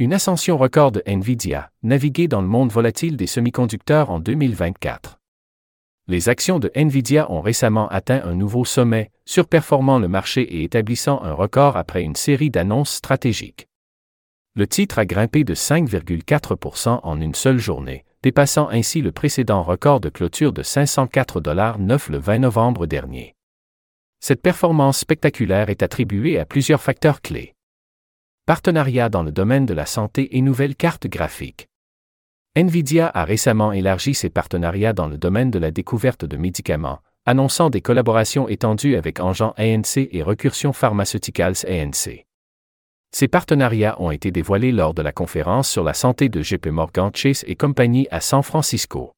Une ascension record de Nvidia, naviguer dans le monde volatile des semi-conducteurs en 2024. Les actions de Nvidia ont récemment atteint un nouveau sommet, surperformant le marché et établissant un record après une série d'annonces stratégiques. Le titre a grimpé de 5,4% en une seule journée, dépassant ainsi le précédent record de clôture de 504,9 le 20 novembre dernier. Cette performance spectaculaire est attribuée à plusieurs facteurs clés. Partenariat dans le domaine de la santé et nouvelles cartes graphiques. Nvidia a récemment élargi ses partenariats dans le domaine de la découverte de médicaments, annonçant des collaborations étendues avec Engen ANC et Recursion Pharmaceuticals ANC. Ces partenariats ont été dévoilés lors de la conférence sur la santé de JP Morgan Chase et compagnie à San Francisco.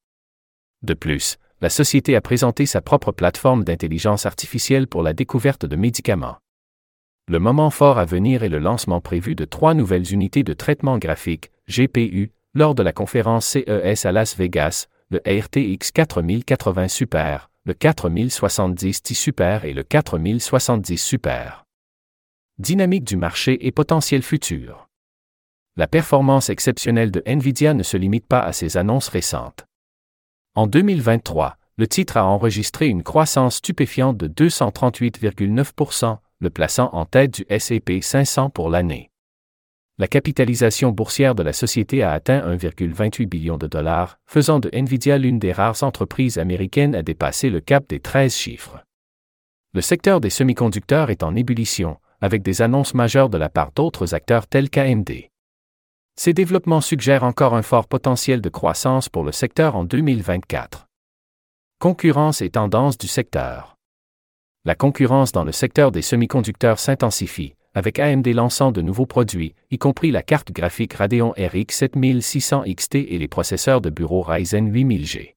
De plus, la société a présenté sa propre plateforme d'intelligence artificielle pour la découverte de médicaments. Le moment fort à venir est le lancement prévu de trois nouvelles unités de traitement graphique, GPU, lors de la conférence CES à Las Vegas, le RTX 4080 Super, le 4070 Ti Super et le 4070 Super. Dynamique du marché et potentiel futur. La performance exceptionnelle de Nvidia ne se limite pas à ses annonces récentes. En 2023, le titre a enregistré une croissance stupéfiante de 238,9%, le plaçant en tête du SAP 500 pour l'année. La capitalisation boursière de la société a atteint 1,28 billion de dollars, faisant de Nvidia l'une des rares entreprises américaines à dépasser le cap des 13 chiffres. Le secteur des semi-conducteurs est en ébullition, avec des annonces majeures de la part d'autres acteurs tels qu'AMD. Ces développements suggèrent encore un fort potentiel de croissance pour le secteur en 2024. Concurrence et tendance du secteur la concurrence dans le secteur des semi-conducteurs s'intensifie, avec AMD lançant de nouveaux produits, y compris la carte graphique Radeon RX 7600 XT et les processeurs de bureau Ryzen 8000G.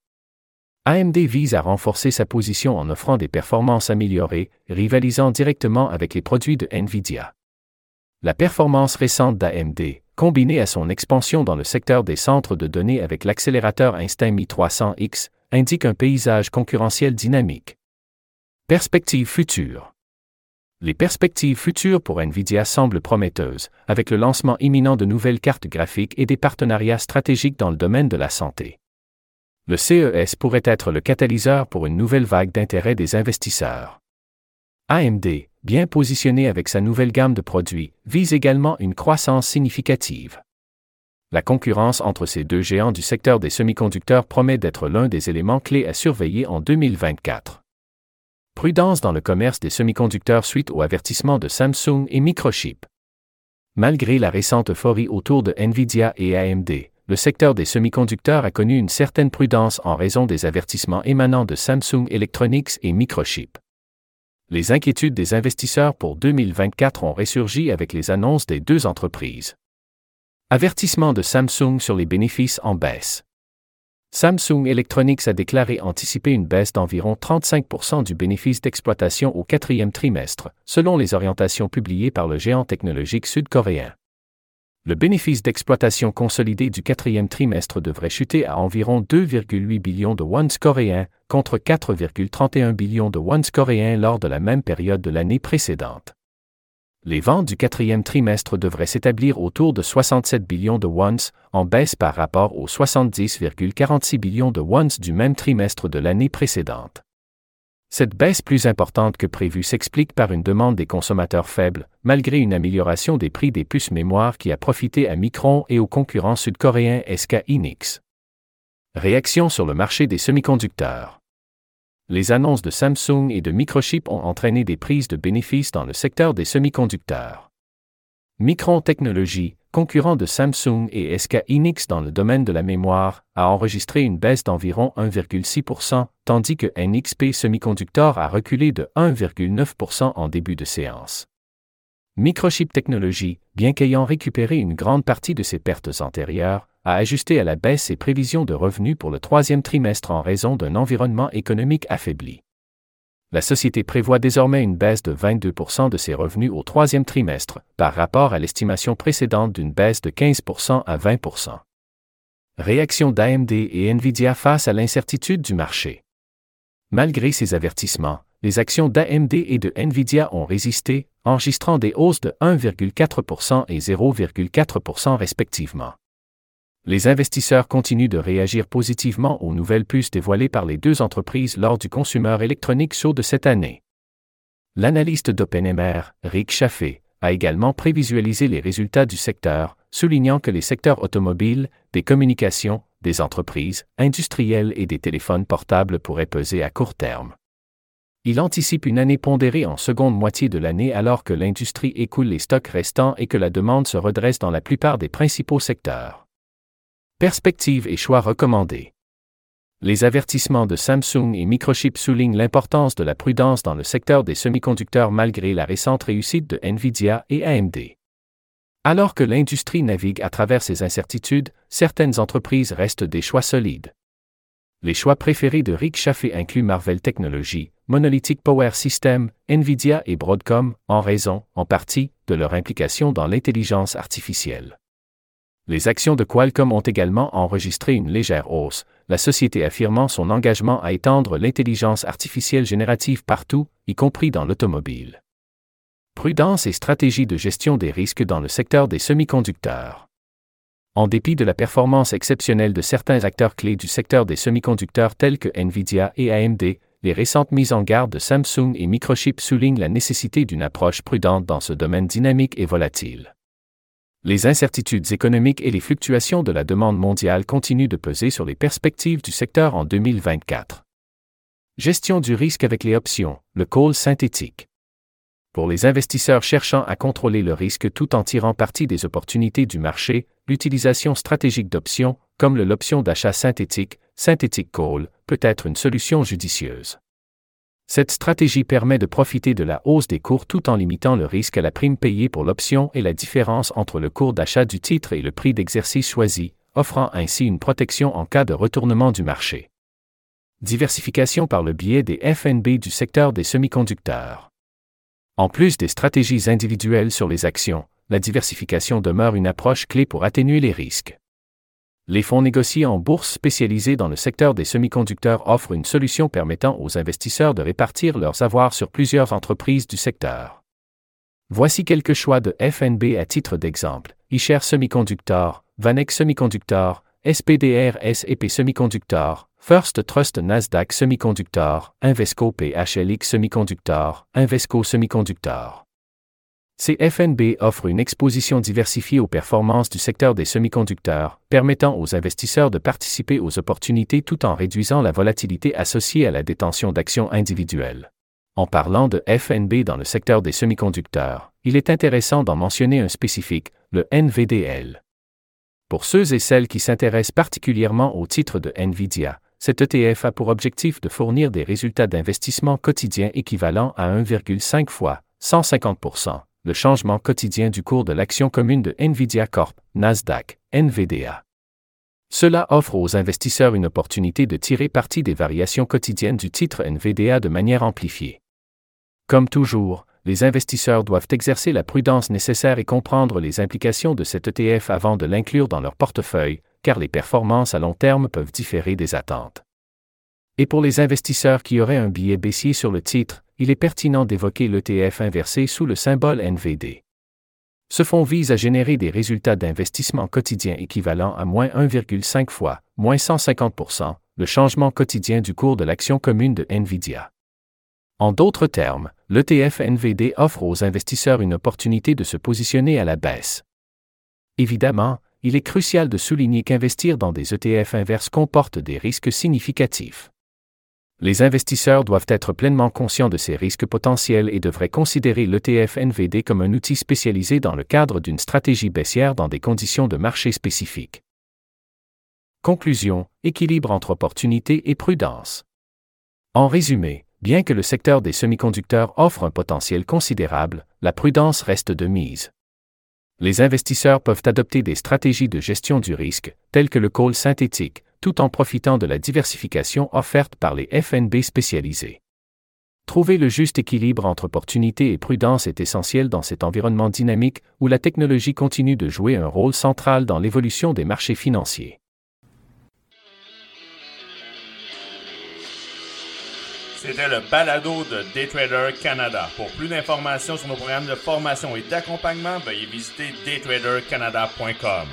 AMD vise à renforcer sa position en offrant des performances améliorées, rivalisant directement avec les produits de Nvidia. La performance récente d'AMD, combinée à son expansion dans le secteur des centres de données avec l'accélérateur Einstein Mi300X, indique un paysage concurrentiel dynamique. Perspectives futures. Les perspectives futures pour Nvidia semblent prometteuses, avec le lancement imminent de nouvelles cartes graphiques et des partenariats stratégiques dans le domaine de la santé. Le CES pourrait être le catalyseur pour une nouvelle vague d'intérêt des investisseurs. AMD, bien positionné avec sa nouvelle gamme de produits, vise également une croissance significative. La concurrence entre ces deux géants du secteur des semi-conducteurs promet d'être l'un des éléments clés à surveiller en 2024. Prudence dans le commerce des semi-conducteurs suite au avertissement de Samsung et Microchip. Malgré la récente euphorie autour de Nvidia et AMD, le secteur des semi-conducteurs a connu une certaine prudence en raison des avertissements émanant de Samsung Electronics et Microchip. Les inquiétudes des investisseurs pour 2024 ont ressurgi avec les annonces des deux entreprises. Avertissement de Samsung sur les bénéfices en baisse. Samsung Electronics a déclaré anticiper une baisse d'environ 35% du bénéfice d'exploitation au quatrième trimestre, selon les orientations publiées par le géant technologique sud-coréen. Le bénéfice d'exploitation consolidé du quatrième trimestre devrait chuter à environ 2,8 billions de wons coréens, contre 4,31 billions de wons coréens lors de la même période de l'année précédente les ventes du quatrième trimestre devraient s'établir autour de 67 billions de wons, en baisse par rapport aux 70,46 billions de wons du même trimestre de l'année précédente. Cette baisse plus importante que prévue s'explique par une demande des consommateurs faible, malgré une amélioration des prix des puces mémoire qui a profité à Micron et aux concurrents sud-coréens SK Hynix. Réaction sur le marché des semi-conducteurs les annonces de Samsung et de Microchip ont entraîné des prises de bénéfices dans le secteur des semi-conducteurs. Micron Technology, concurrent de Samsung et SK Hynix dans le domaine de la mémoire, a enregistré une baisse d'environ 1,6%, tandis que NXP Semiconductor a reculé de 1,9% en début de séance. Microchip Technology, bien qu'ayant récupéré une grande partie de ses pertes antérieures, a ajusté à la baisse ses prévisions de revenus pour le troisième trimestre en raison d'un environnement économique affaibli. La société prévoit désormais une baisse de 22% de ses revenus au troisième trimestre, par rapport à l'estimation précédente d'une baisse de 15% à 20% Réaction d'AMD et Nvidia face à l'incertitude du marché. Malgré ces avertissements, les actions d'AMD et de Nvidia ont résisté, enregistrant des hausses de 1,4% et 0,4% respectivement. Les investisseurs continuent de réagir positivement aux nouvelles puces dévoilées par les deux entreprises lors du Consumer Electronics Show de cette année. L'analyste d'OpenMR, Rick Chaffee, a également prévisualisé les résultats du secteur, soulignant que les secteurs automobiles, des communications, des entreprises, industrielles et des téléphones portables pourraient peser à court terme. Il anticipe une année pondérée en seconde moitié de l'année alors que l'industrie écoule les stocks restants et que la demande se redresse dans la plupart des principaux secteurs. Perspectives et choix recommandés. Les avertissements de Samsung et Microchip soulignent l'importance de la prudence dans le secteur des semi-conducteurs malgré la récente réussite de Nvidia et AMD. Alors que l'industrie navigue à travers ces incertitudes, certaines entreprises restent des choix solides. Les choix préférés de Rick Chaffee incluent Marvell Technologies, Monolithic Power Systems, Nvidia et Broadcom, en raison, en partie, de leur implication dans l'intelligence artificielle. Les actions de Qualcomm ont également enregistré une légère hausse, la société affirmant son engagement à étendre l'intelligence artificielle générative partout, y compris dans l'automobile. Prudence et stratégie de gestion des risques dans le secteur des semi-conducteurs. En dépit de la performance exceptionnelle de certains acteurs clés du secteur des semi-conducteurs tels que Nvidia et AMD, les récentes mises en garde de Samsung et Microchip soulignent la nécessité d'une approche prudente dans ce domaine dynamique et volatile. Les incertitudes économiques et les fluctuations de la demande mondiale continuent de peser sur les perspectives du secteur en 2024. Gestion du risque avec les options, le call synthétique. Pour les investisseurs cherchant à contrôler le risque tout en tirant parti des opportunités du marché, l'utilisation stratégique d'options, comme l'option d'achat synthétique, synthétique call, peut être une solution judicieuse. Cette stratégie permet de profiter de la hausse des cours tout en limitant le risque à la prime payée pour l'option et la différence entre le cours d'achat du titre et le prix d'exercice choisi, offrant ainsi une protection en cas de retournement du marché. Diversification par le biais des FNB du secteur des semi-conducteurs. En plus des stratégies individuelles sur les actions, la diversification demeure une approche clé pour atténuer les risques. Les fonds négociés en bourse spécialisés dans le secteur des semi-conducteurs offrent une solution permettant aux investisseurs de répartir leurs avoirs sur plusieurs entreprises du secteur. Voici quelques choix de FNB à titre d'exemple. iShare Semiconductor, Vanex Semiconductor, SPDR SEP Semiconductor, First Trust Nasdaq Semiconductor, Invesco PHLX Semiconductor, Invesco Semiconductor. CFNB offre une exposition diversifiée aux performances du secteur des semi-conducteurs, permettant aux investisseurs de participer aux opportunités tout en réduisant la volatilité associée à la détention d'actions individuelles. En parlant de FNB dans le secteur des semi-conducteurs, il est intéressant d'en mentionner un spécifique, le NVDL. Pour ceux et celles qui s'intéressent particulièrement au titre de Nvidia, cet ETF a pour objectif de fournir des résultats d'investissement quotidiens équivalents à 1,5 fois 150 le changement quotidien du cours de l'action commune de Nvidia Corp, Nasdaq, NVDA. Cela offre aux investisseurs une opportunité de tirer parti des variations quotidiennes du titre NVDA de manière amplifiée. Comme toujours, les investisseurs doivent exercer la prudence nécessaire et comprendre les implications de cet ETF avant de l'inclure dans leur portefeuille, car les performances à long terme peuvent différer des attentes. Et pour les investisseurs qui auraient un billet baissier sur le titre, il est pertinent d'évoquer l'ETF inversé sous le symbole NVD. Ce fonds vise à générer des résultats d'investissement quotidien équivalents à moins 1,5 fois, moins 150% le changement quotidien du cours de l'action commune de Nvidia. En d'autres termes, l'ETF NVD offre aux investisseurs une opportunité de se positionner à la baisse. Évidemment, il est crucial de souligner qu'investir dans des ETF inverses comporte des risques significatifs. Les investisseurs doivent être pleinement conscients de ces risques potentiels et devraient considérer l'ETF NVD comme un outil spécialisé dans le cadre d'une stratégie baissière dans des conditions de marché spécifiques. Conclusion, équilibre entre opportunité et prudence. En résumé, Bien que le secteur des semi-conducteurs offre un potentiel considérable, la prudence reste de mise. Les investisseurs peuvent adopter des stratégies de gestion du risque, telles que le call synthétique, tout en profitant de la diversification offerte par les FNB spécialisés. Trouver le juste équilibre entre opportunité et prudence est essentiel dans cet environnement dynamique où la technologie continue de jouer un rôle central dans l'évolution des marchés financiers. C'était le balado de Daytrader Canada. Pour plus d'informations sur nos programmes de formation et d'accompagnement, veuillez visiter daytradercanada.com.